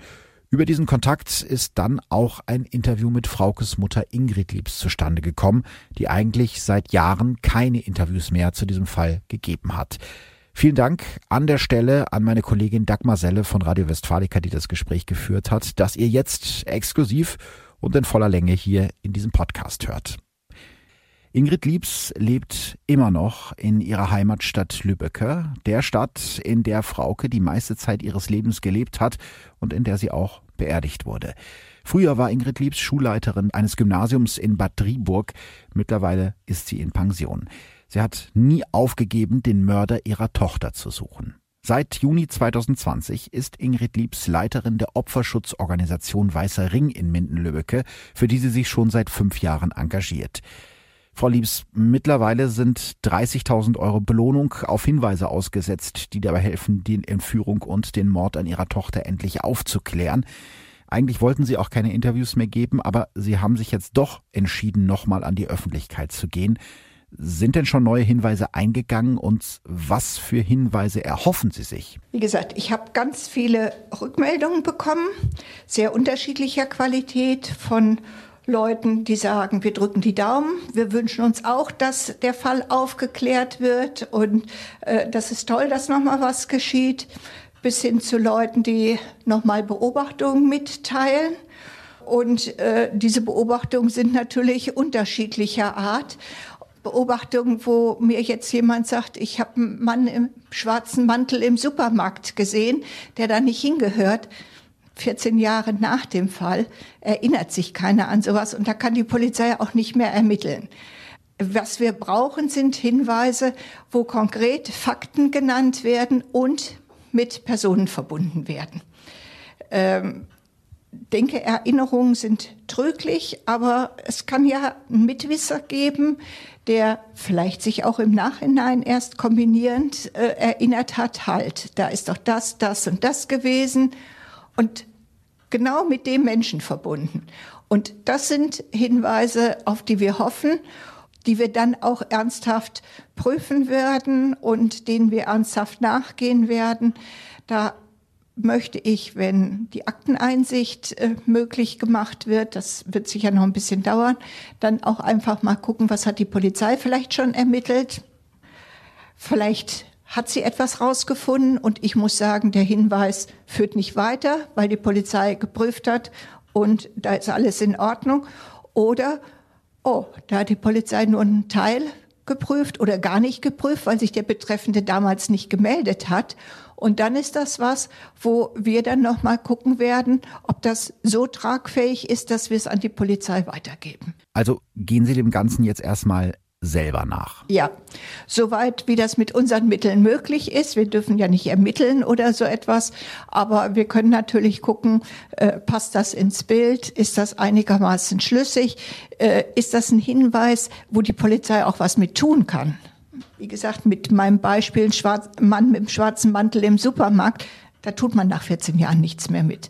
Über diesen Kontakt ist dann auch ein Interview mit Fraukes Mutter Ingrid Liebs zustande gekommen, die eigentlich seit Jahren keine Interviews mehr zu diesem Fall gegeben hat. Vielen Dank an der Stelle an meine Kollegin Dagmar Selle von Radio Westfalica, die das Gespräch geführt hat, dass ihr jetzt exklusiv und in voller Länge hier in diesem Podcast hört. Ingrid Liebs lebt immer noch in ihrer Heimatstadt Lübbecke, der Stadt, in der Frauke die meiste Zeit ihres Lebens gelebt hat und in der sie auch beerdigt wurde. Früher war Ingrid Liebs Schulleiterin eines Gymnasiums in Bad Driburg, mittlerweile ist sie in Pension. Sie hat nie aufgegeben, den Mörder ihrer Tochter zu suchen. Seit Juni 2020 ist Ingrid Liebs Leiterin der Opferschutzorganisation Weißer Ring in Minden-Lübbecke, für die sie sich schon seit fünf Jahren engagiert. Frau Liebs, mittlerweile sind 30.000 Euro Belohnung auf Hinweise ausgesetzt, die dabei helfen, die Entführung und den Mord an ihrer Tochter endlich aufzuklären. Eigentlich wollten Sie auch keine Interviews mehr geben, aber Sie haben sich jetzt doch entschieden, nochmal an die Öffentlichkeit zu gehen. Sind denn schon neue Hinweise eingegangen und was für Hinweise erhoffen Sie sich? Wie gesagt, ich habe ganz viele Rückmeldungen bekommen, sehr unterschiedlicher Qualität von Leuten, die sagen, wir drücken die Daumen, wir wünschen uns auch, dass der Fall aufgeklärt wird und äh, das ist toll, dass nochmal was geschieht, bis hin zu Leuten, die nochmal Beobachtungen mitteilen. Und äh, diese Beobachtungen sind natürlich unterschiedlicher Art. Beobachtungen, wo mir jetzt jemand sagt, ich habe einen Mann im schwarzen Mantel im Supermarkt gesehen, der da nicht hingehört 14 Jahre nach dem Fall erinnert sich keiner an sowas und da kann die Polizei auch nicht mehr ermitteln. Was wir brauchen, sind Hinweise, wo konkret Fakten genannt werden und mit Personen verbunden werden. Ähm, denke, Erinnerungen sind trüglich, aber es kann ja einen Mitwisser geben, der vielleicht sich auch im Nachhinein erst kombinierend äh, erinnert hat, halt, da ist doch das, das und das gewesen und genau mit dem Menschen verbunden. Und das sind Hinweise, auf die wir hoffen, die wir dann auch ernsthaft prüfen werden und denen wir ernsthaft nachgehen werden. Da möchte ich, wenn die Akteneinsicht äh, möglich gemacht wird, das wird sicher noch ein bisschen dauern, dann auch einfach mal gucken, was hat die Polizei vielleicht schon ermittelt. Vielleicht hat sie etwas rausgefunden und ich muss sagen, der Hinweis führt nicht weiter, weil die Polizei geprüft hat und da ist alles in Ordnung. Oder, oh, da hat die Polizei nur einen Teil geprüft oder gar nicht geprüft, weil sich der Betreffende damals nicht gemeldet hat. Und dann ist das was, wo wir dann noch mal gucken werden, ob das so tragfähig ist, dass wir es an die Polizei weitergeben. Also gehen Sie dem Ganzen jetzt erstmal selber nach. Ja, soweit wie das mit unseren Mitteln möglich ist. Wir dürfen ja nicht ermitteln oder so etwas, aber wir können natürlich gucken, äh, passt das ins Bild, ist das einigermaßen schlüssig, äh, ist das ein Hinweis, wo die Polizei auch was mit tun kann. Wie gesagt, mit meinem Beispiel, ein Mann mit dem schwarzen Mantel im Supermarkt, da tut man nach 14 Jahren nichts mehr mit.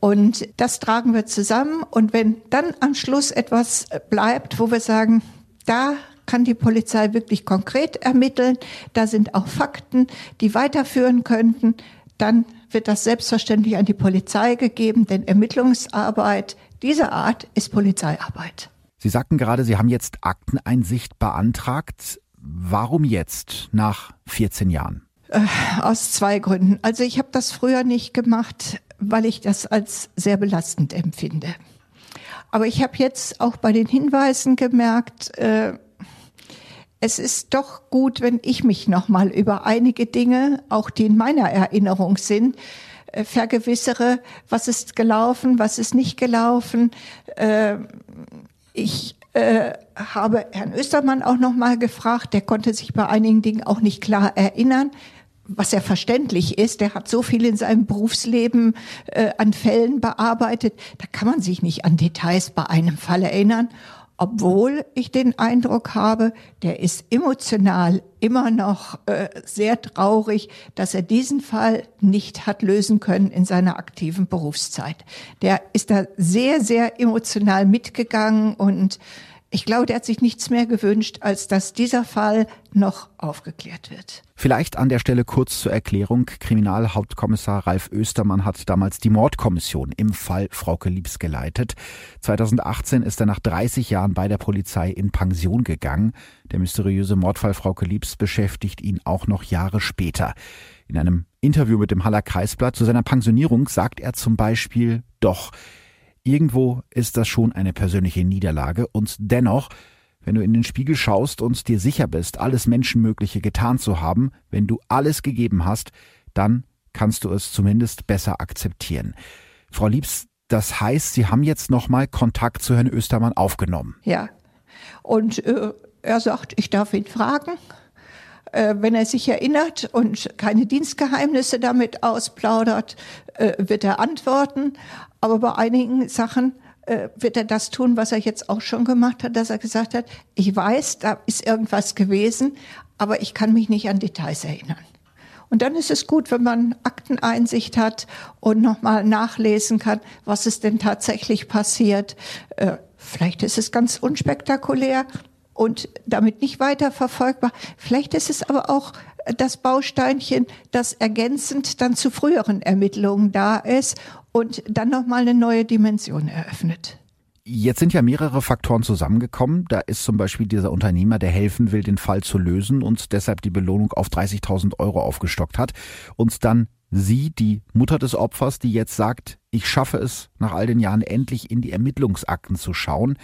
Und das tragen wir zusammen. Und wenn dann am Schluss etwas bleibt, wo wir sagen, da kann die Polizei wirklich konkret ermitteln. Da sind auch Fakten, die weiterführen könnten. Dann wird das selbstverständlich an die Polizei gegeben, denn Ermittlungsarbeit dieser Art ist Polizeiarbeit. Sie sagten gerade, Sie haben jetzt Akteneinsicht beantragt. Warum jetzt, nach 14 Jahren? Äh, aus zwei Gründen. Also ich habe das früher nicht gemacht, weil ich das als sehr belastend empfinde. Aber ich habe jetzt auch bei den Hinweisen gemerkt, äh, es ist doch gut, wenn ich mich nochmal über einige Dinge, auch die in meiner Erinnerung sind, äh, vergewissere, was ist gelaufen, was ist nicht gelaufen. Äh, ich äh, habe Herrn Östermann auch nochmal gefragt, der konnte sich bei einigen Dingen auch nicht klar erinnern was ja verständlich ist, der hat so viel in seinem Berufsleben äh, an Fällen bearbeitet, da kann man sich nicht an Details bei einem Fall erinnern obwohl ich den Eindruck habe, der ist emotional immer noch äh, sehr traurig, dass er diesen Fall nicht hat lösen können in seiner aktiven Berufszeit. Der ist da sehr, sehr emotional mitgegangen und Ich glaube, der hat sich nichts mehr gewünscht, als dass dieser Fall noch aufgeklärt wird. Vielleicht an der Stelle kurz zur Erklärung. Kriminalhauptkommissar Ralf Östermann hat damals die Mordkommission im Fall Frauke Liebs geleitet. 2018 ist er nach 30 Jahren bei der Polizei in Pension gegangen. Der mysteriöse Mordfall Frauke Liebs beschäftigt ihn auch noch Jahre später. In einem Interview mit dem Haller Kreisblatt zu seiner Pensionierung sagt er zum Beispiel, doch, Irgendwo ist das schon eine persönliche Niederlage und dennoch, wenn du in den Spiegel schaust und dir sicher bist, alles Menschenmögliche getan zu haben, wenn du alles gegeben hast, dann kannst du es zumindest besser akzeptieren. Frau Liebs, das heißt, Sie haben jetzt nochmal Kontakt zu Herrn Östermann aufgenommen. Ja. Und äh, er sagt, ich darf ihn fragen. Äh, wenn er sich erinnert und keine Dienstgeheimnisse damit ausplaudert, äh, wird er antworten. Aber bei einigen Sachen äh, wird er das tun, was er jetzt auch schon gemacht hat, dass er gesagt hat, ich weiß, da ist irgendwas gewesen, aber ich kann mich nicht an Details erinnern. Und dann ist es gut, wenn man Akteneinsicht hat und nochmal nachlesen kann, was ist denn tatsächlich passiert. Vielleicht ist es ganz unspektakulär und damit nicht weiter verfolgbar. Vielleicht ist es aber auch das Bausteinchen, das ergänzend dann zu früheren Ermittlungen da ist und dann nochmal eine neue Dimension eröffnet. Jetzt sind ja mehrere Faktoren zusammengekommen. Da ist zum Beispiel dieser Unternehmer, der helfen will, den Fall zu lösen und deshalb die Belohnung auf 30.000 Euro aufgestockt hat. Und dann sie, die Mutter des Opfers, die jetzt sagt, ich schaffe es, nach all den Jahren endlich in die Ermittlungsakten zu schauen.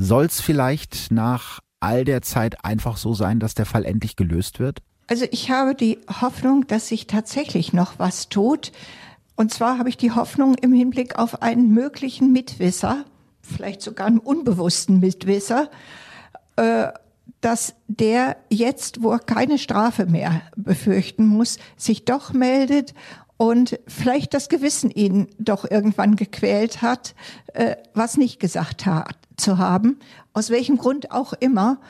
Soll es vielleicht nach all der Zeit einfach so sein, dass der Fall endlich gelöst wird? Also ich habe die Hoffnung, dass sich tatsächlich noch was tut. Und zwar habe ich die Hoffnung im Hinblick auf einen möglichen Mitwisser, vielleicht sogar einen unbewussten Mitwisser, äh, dass der jetzt, wo er keine Strafe mehr befürchten muss, sich doch meldet und vielleicht das Gewissen ihn doch irgendwann gequält hat, äh, was nicht gesagt hat, zu haben, aus welchem Grund auch immer.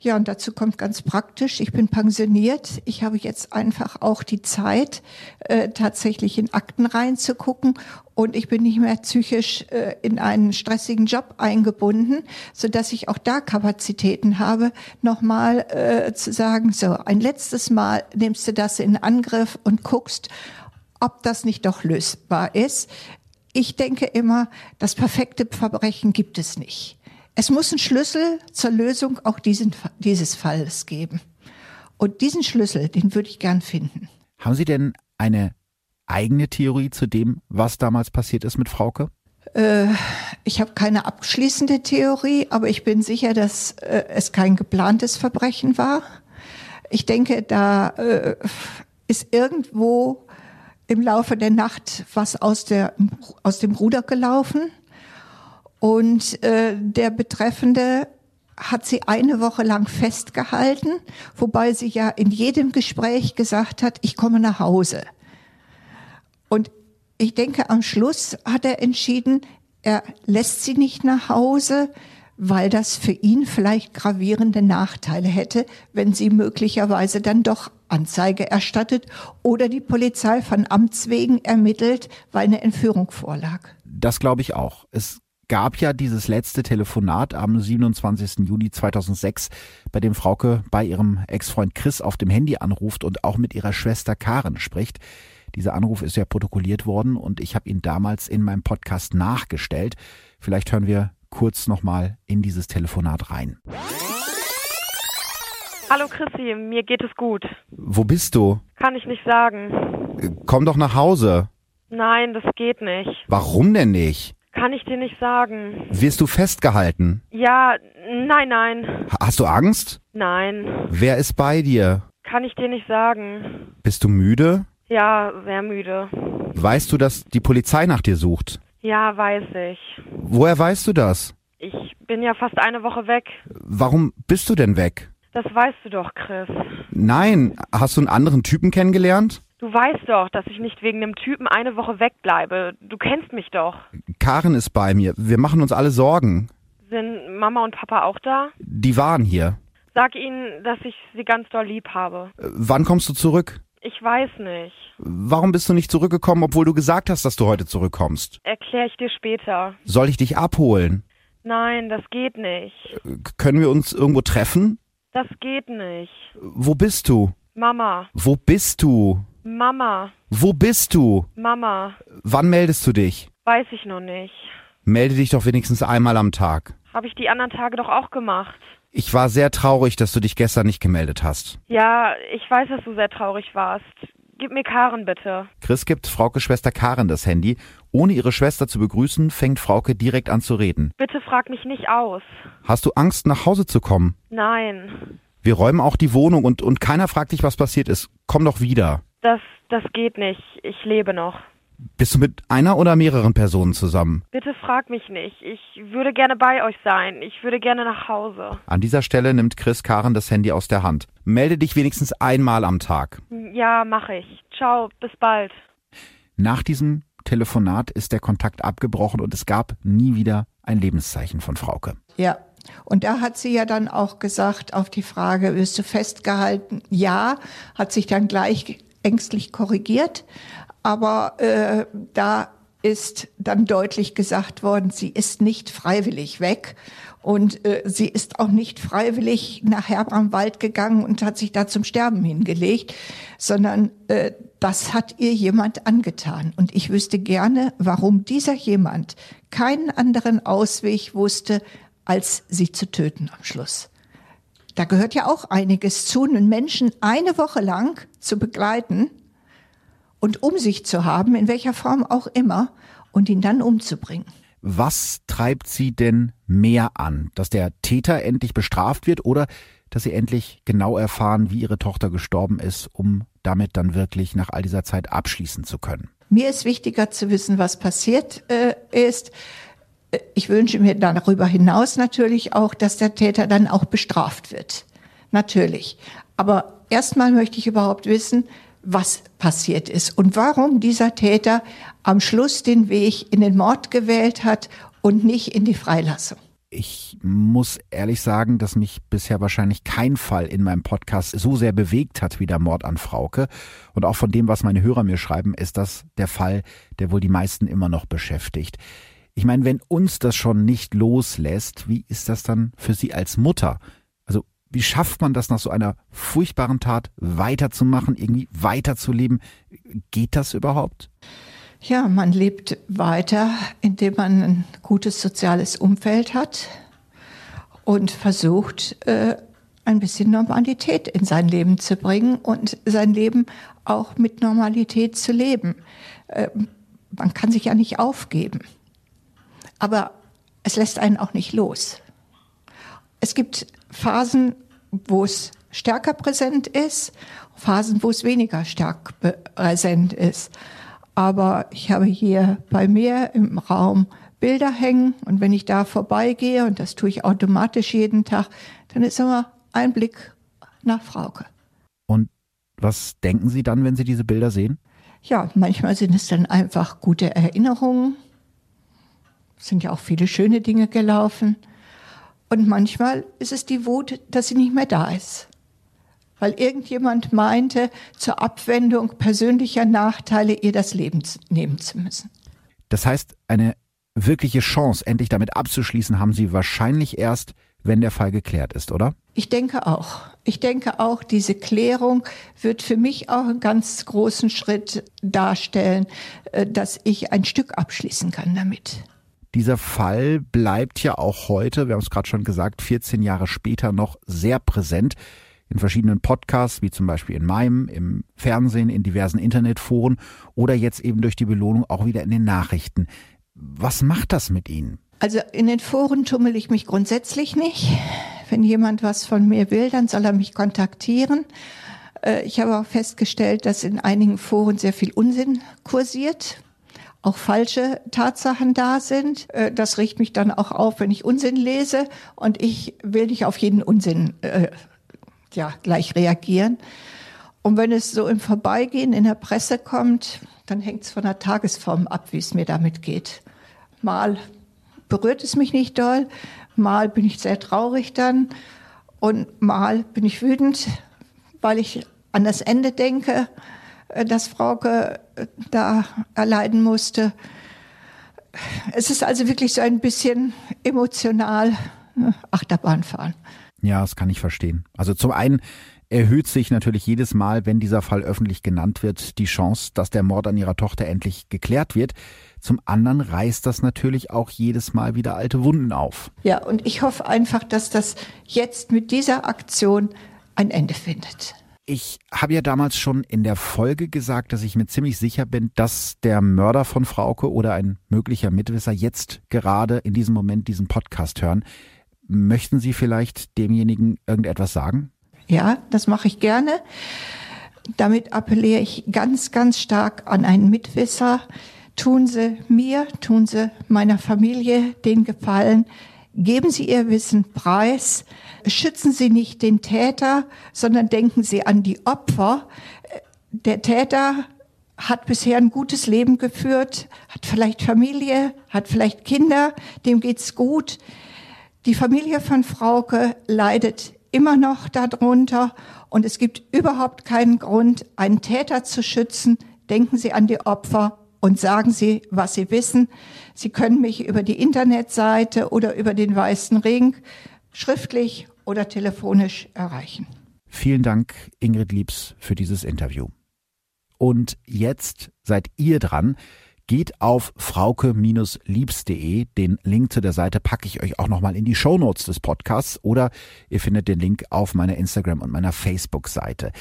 Ja, und dazu kommt ganz praktisch, ich bin pensioniert. Ich habe jetzt einfach auch die Zeit, äh, tatsächlich in Akten reinzugucken. Und ich bin nicht mehr psychisch äh, in einen stressigen Job eingebunden, so dass ich auch da Kapazitäten habe, nochmal äh, zu sagen, so, ein letztes Mal nimmst du das in Angriff und guckst, ob das nicht doch lösbar ist. Ich denke immer, das perfekte Verbrechen gibt es nicht. Es muss einen Schlüssel zur Lösung auch diesen, dieses Falles geben. Und diesen Schlüssel, den würde ich gern finden. Haben Sie denn eine eigene Theorie zu dem, was damals passiert ist mit Frauke? Äh, ich habe keine abschließende Theorie, aber ich bin sicher, dass äh, es kein geplantes Verbrechen war. Ich denke, da äh, ist irgendwo im Laufe der Nacht was aus, der, aus dem Ruder gelaufen. Und äh, der Betreffende hat sie eine Woche lang festgehalten, wobei sie ja in jedem Gespräch gesagt hat, ich komme nach Hause. Und ich denke, am Schluss hat er entschieden, er lässt sie nicht nach Hause, weil das für ihn vielleicht gravierende Nachteile hätte, wenn sie möglicherweise dann doch Anzeige erstattet oder die Polizei von Amts wegen ermittelt, weil eine Entführung vorlag. Das glaube ich auch. Es gab ja dieses letzte Telefonat am 27. Juli 2006, bei dem Frauke bei ihrem Ex-Freund Chris auf dem Handy anruft und auch mit ihrer Schwester Karen spricht. Dieser Anruf ist ja protokolliert worden und ich habe ihn damals in meinem Podcast nachgestellt. Vielleicht hören wir kurz nochmal in dieses Telefonat rein. Hallo Chrissy, mir geht es gut. Wo bist du? Kann ich nicht sagen. Komm doch nach Hause. Nein, das geht nicht. Warum denn nicht? Kann ich dir nicht sagen. Wirst du festgehalten? Ja, nein, nein. Hast du Angst? Nein. Wer ist bei dir? Kann ich dir nicht sagen. Bist du müde? Ja, sehr müde. Weißt du, dass die Polizei nach dir sucht? Ja, weiß ich. Woher weißt du das? Ich bin ja fast eine Woche weg. Warum bist du denn weg? Das weißt du doch, Chris. Nein, hast du einen anderen Typen kennengelernt? Du weißt doch, dass ich nicht wegen einem Typen eine Woche wegbleibe. Du kennst mich doch. Karen ist bei mir. Wir machen uns alle Sorgen. Sind Mama und Papa auch da? Die waren hier. Sag ihnen, dass ich sie ganz doll lieb habe. Äh, Wann kommst du zurück? Ich weiß nicht. Warum bist du nicht zurückgekommen, obwohl du gesagt hast, dass du heute zurückkommst? Erkläre ich dir später. Soll ich dich abholen? Nein, das geht nicht. Können wir uns irgendwo treffen? Das geht nicht. Wo bist du? Mama, Wo bist du? Mama, Wo bist du? Mama, Wann meldest du dich? weiß ich noch nicht. Melde dich doch wenigstens einmal am Tag. Habe ich die anderen Tage doch auch gemacht. Ich war sehr traurig, dass du dich gestern nicht gemeldet hast. Ja, ich weiß, dass du sehr traurig warst. Gib mir Karen bitte. Chris gibt Fraukes Schwester Karin das Handy. Ohne ihre Schwester zu begrüßen, fängt Frauke direkt an zu reden. Bitte frag mich nicht aus. Hast du Angst, nach Hause zu kommen? Nein, Wir räumen auch die Wohnung und, und keiner fragt dich, was passiert ist. Komm doch wieder. das, das geht nicht. Ich lebe noch. Bist du mit einer oder mehreren Personen zusammen? Bitte frag mich nicht. Ich würde gerne bei euch sein. Ich würde gerne nach Hause. An dieser Stelle nimmt Chris Karen das Handy aus der Hand. Melde dich wenigstens einmal am Tag. Ja, mache ich. Ciao, bis bald. Nach diesem Telefonat ist der Kontakt abgebrochen und es gab nie wieder ein Lebenszeichen von Frauke. Ja. Und da hat sie ja dann auch gesagt, auf die Frage, wirst du festgehalten? Ja, hat sich dann gleich ängstlich korrigiert. Aber äh, da ist dann deutlich gesagt worden, sie ist nicht freiwillig weg. Und äh, sie ist auch nicht freiwillig nach Herbramwald gegangen und hat sich da zum Sterben hingelegt, sondern äh, das hat ihr jemand angetan. Und ich wüsste gerne, warum dieser jemand keinen anderen Ausweg wusste, als sie zu töten am Schluss. Da gehört ja auch einiges zu, einen Menschen eine Woche lang zu begleiten und um sich zu haben, in welcher Form auch immer, und ihn dann umzubringen. Was treibt sie denn mehr an? Dass der Täter endlich bestraft wird oder dass sie endlich genau erfahren, wie ihre Tochter gestorben ist, um damit dann wirklich nach all dieser Zeit abschließen zu können? Mir ist wichtiger zu wissen, was passiert äh, ist. Ich wünsche mir darüber hinaus natürlich auch, dass der Täter dann auch bestraft wird. Natürlich. Aber erstmal möchte ich überhaupt wissen, was passiert ist und warum dieser Täter am Schluss den Weg in den Mord gewählt hat und nicht in die Freilassung. Ich muss ehrlich sagen, dass mich bisher wahrscheinlich kein Fall in meinem Podcast so sehr bewegt hat wie der Mord an Frauke. Und auch von dem, was meine Hörer mir schreiben, ist das der Fall, der wohl die meisten immer noch beschäftigt. Ich meine, wenn uns das schon nicht loslässt, wie ist das dann für Sie als Mutter? Wie schafft man das nach so einer furchtbaren Tat weiterzumachen, irgendwie weiterzuleben? Geht das überhaupt? Ja, man lebt weiter, indem man ein gutes soziales Umfeld hat und versucht, äh, ein bisschen Normalität in sein Leben zu bringen und sein Leben auch mit Normalität zu leben. Äh, man kann sich ja nicht aufgeben. Aber es lässt einen auch nicht los. Es gibt Phasen, wo es stärker präsent ist, Phasen, wo es weniger stark präsent ist. Aber ich habe hier bei mir im Raum Bilder hängen und wenn ich da vorbeigehe, und das tue ich automatisch jeden Tag, dann ist immer ein Blick nach Frauke. Und was denken Sie dann, wenn Sie diese Bilder sehen? Ja, manchmal sind es dann einfach gute Erinnerungen. Es sind ja auch viele schöne Dinge gelaufen. Und manchmal ist es die Wut, dass sie nicht mehr da ist. Weil irgendjemand meinte, zur Abwendung persönlicher Nachteile ihr das Leben nehmen zu müssen. Das heißt, eine wirkliche Chance, endlich damit abzuschließen, haben Sie wahrscheinlich erst, wenn der Fall geklärt ist, oder? Ich denke auch. Ich denke auch, diese Klärung wird für mich auch einen ganz großen Schritt darstellen, äh, dass ich ein Stück abschließen kann damit. Dieser Fall bleibt ja auch heute, wir haben es gerade schon gesagt, 14 Jahre später noch sehr präsent in verschiedenen Podcasts, wie zum Beispiel in meinem, im Fernsehen, in diversen Internetforen oder jetzt eben durch die Belohnung auch wieder in den Nachrichten. Was macht das mit Ihnen? Also in den Foren tummel ich mich grundsätzlich nicht. Wenn jemand was von mir will, dann soll er mich kontaktieren. Äh, ich habe auch festgestellt, dass in einigen Foren sehr viel Unsinn kursiert, auch falsche Tatsachen da sind. Äh, das riecht mich dann auch auf, wenn ich Unsinn lese und ich will nicht auf jeden Unsinn äh, ja, gleich reagieren. Und wenn es so im Vorbeigehen in der Presse kommt, dann hängt es von der Tagesform ab, wie es mir damit geht. Mal berührt es mich nicht doll, mal bin ich sehr traurig dann und mal bin ich wütend, weil ich an das Ende denke, das Frauke äh, da erleiden musste. es ist also wirklich so ein bisschen emotional äh, Achterbahn fahren. Ja, das kann ich verstehen. Also zum einen erhöht sich natürlich jedes Mal, wenn dieser Fall öffentlich genannt wird, die Chance, dass der Mord an ihrer Tochter endlich geklärt wird. Zum anderen reißt das natürlich auch jedes Mal wieder alte Wunden auf. Ja, und ich hoffe einfach, dass das jetzt mit dieser Aktion ein Ende findet. Ich habe ja damals schon in der Folge gesagt, dass ich mir ziemlich sicher bin, dass der Mörder von Frauke oder ein möglicher Mitwisser jetzt gerade in diesem Moment diesen Podcast hören. Möchten Sie vielleicht demjenigen irgendetwas sagen? Ja, das mache ich gerne. Damit appelliere ich ganz, ganz stark an einen Mitwisser. Tun Sie mir, tun Sie meiner Familie den Gefallen. Geben Sie Ihr Wissen preis. Schützen Sie nicht den Täter, sondern denken Sie an die Opfer. Der Täter hat bisher ein gutes Leben geführt, hat vielleicht Familie, hat vielleicht Kinder, dem geht's gut. Die Familie von Frauke leidet immer noch darunter und es gibt überhaupt keinen Grund, einen Täter zu schützen. Denken Sie an die Opfer und sagen Sie, was Sie wissen. Sie können mich über die Internetseite oder über den Weißen Ring schriftlich oder telefonisch erreichen. Vielen Dank, Ingrid Liebs, für dieses Interview. Und jetzt seid ihr dran. Geht auf frauke-liebs.de. Den Link zu der Seite packe ich euch auch nochmal in die Shownotes des Podcasts oder ihr findet den Link auf meiner Instagram und meiner Facebook-Seite.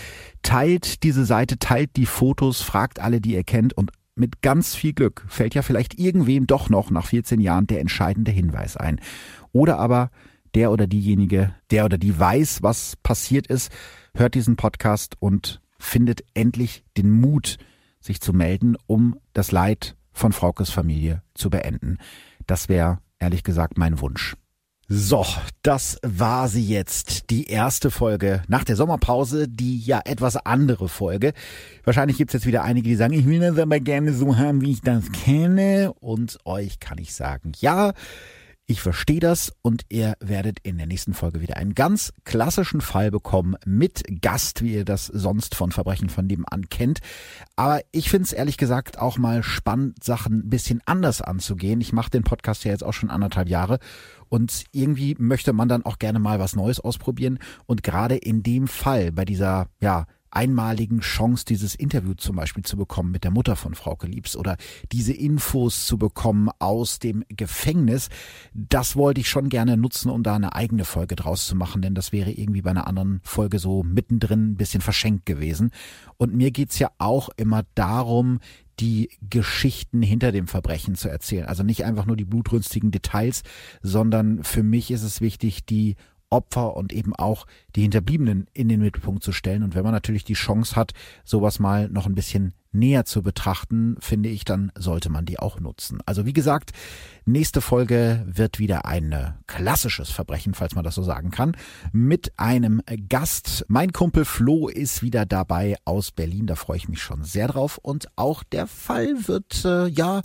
Teilt diese Seite, teilt die Fotos, fragt alle, die ihr kennt und mit ganz viel Glück fällt ja vielleicht irgendwem doch noch nach 14 Jahren der entscheidende Hinweis ein. Oder aber der oder diejenige, der oder die weiß, was passiert ist, hört diesen Podcast und findet endlich den Mut, sich zu melden, um das Leid von Fraukes Familie zu beenden. Das wäre ehrlich gesagt mein Wunsch. So, das war sie jetzt. Die erste Folge nach der Sommerpause, die ja etwas andere Folge. Wahrscheinlich gibt's jetzt wieder einige, die sagen, ich will das aber gerne so haben, wie ich das kenne. Und euch kann ich sagen, ja, ich verstehe das und ihr werdet in der nächsten Folge wieder einen ganz klassischen Fall bekommen mit Gast, wie ihr das sonst von Verbrechen von nebenan kennt. Aber ich finde es ehrlich gesagt auch mal spannend, Sachen ein bisschen anders anzugehen. Ich mache den Podcast ja jetzt auch schon anderthalb Jahre und irgendwie möchte man dann auch gerne mal was Neues ausprobieren. Und gerade in dem Fall, bei dieser, ja, einmaligen Chance, dieses Interview zum Beispiel zu bekommen mit der Mutter von Frau Liebs oder diese Infos zu bekommen aus dem Gefängnis, das wollte ich schon gerne nutzen, um da eine eigene Folge draus zu machen, denn das wäre irgendwie bei einer anderen Folge so mittendrin ein bisschen verschenkt gewesen. Und mir geht's ja auch immer darum, die Geschichten hinter dem Verbrechen zu erzählen. Also nicht einfach nur die blutrünstigen Details, sondern für mich ist es wichtig, die Opfer und eben auch die Hinterbliebenen in den Mittelpunkt zu stellen. Und wenn man natürlich die Chance hat, sowas mal noch ein bisschen näher zu betrachten, finde ich, dann sollte man die auch nutzen. Also wie gesagt, nächste Folge wird wieder ein äh, klassisches Verbrechen, falls man das so sagen kann, mit einem Gast. Mein Kumpel Flo ist wieder dabei aus Berlin, da freue ich mich schon sehr drauf. Und auch der Fall wird äh, ja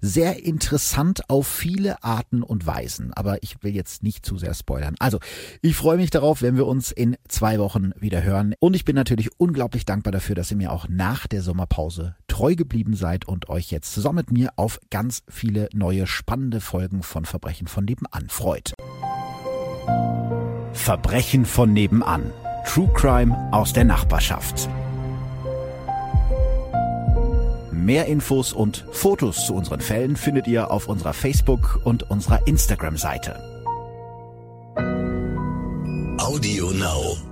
sehr interessant auf viele Arten und Weisen. Aber ich will jetzt nicht zu sehr spoilern. Also, ich freue mich darauf, wenn wir uns in zwei Wochen wieder hören. Und ich bin natürlich unglaublich dankbar dafür, dass ihr mir auch nach der Sommerpause Pause treu geblieben seid und euch jetzt zusammen mit mir auf ganz viele neue spannende Folgen von Verbrechen von nebenan freut. Verbrechen von nebenan. True Crime aus der Nachbarschaft. Mehr Infos und Fotos zu unseren Fällen findet ihr auf unserer Facebook- und unserer Instagram-Seite. Audio Now.